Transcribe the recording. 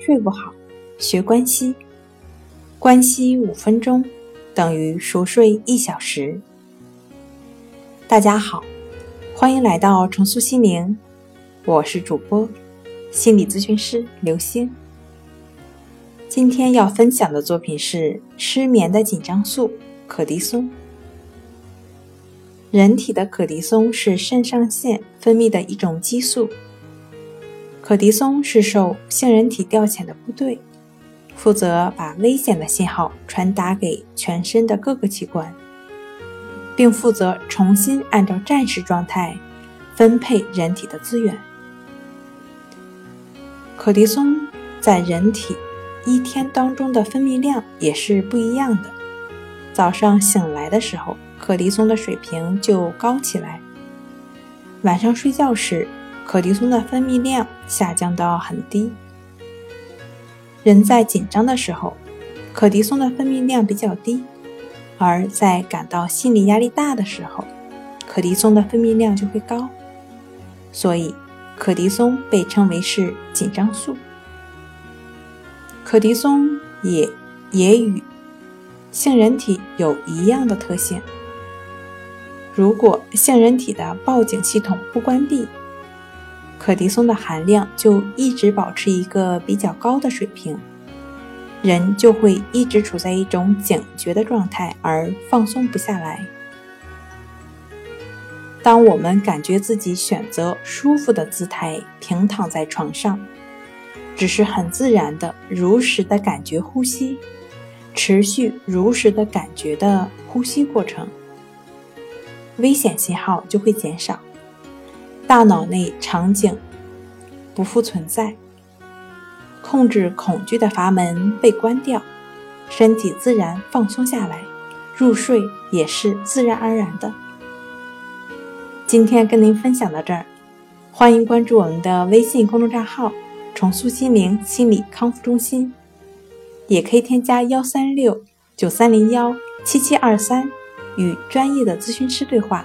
睡不好，学关息。关息五分钟等于熟睡一小时。大家好，欢迎来到重塑心灵，我是主播心理咨询师刘星。今天要分享的作品是失眠的紧张素——可的松。人体的可的松是肾上腺分泌的一种激素。可的松是受杏仁体调遣的部队，负责把危险的信号传达给全身的各个器官，并负责重新按照战时状态分配人体的资源。可的松在人体一天当中的分泌量也是不一样的。早上醒来的时候，可的松的水平就高起来；晚上睡觉时，可的松的分泌量下降到很低。人在紧张的时候，可的松的分泌量比较低；而在感到心理压力大的时候，可的松的分泌量就会高。所以，可的松被称为是紧张素。可的松也也与杏仁体有一样的特性。如果杏仁体的报警系统不关闭，可的松的含量就一直保持一个比较高的水平，人就会一直处在一种警觉的状态，而放松不下来。当我们感觉自己选择舒服的姿态平躺在床上，只是很自然的、如实的感觉呼吸，持续如实的感觉的呼吸过程，危险信号就会减少。大脑内场景不复存在，控制恐惧的阀门被关掉，身体自然放松下来，入睡也是自然而然的。今天跟您分享到这儿，欢迎关注我们的微信公众账号“重塑心灵心理康复中心”，也可以添加幺三六九三零幺七七二三与专业的咨询师对话。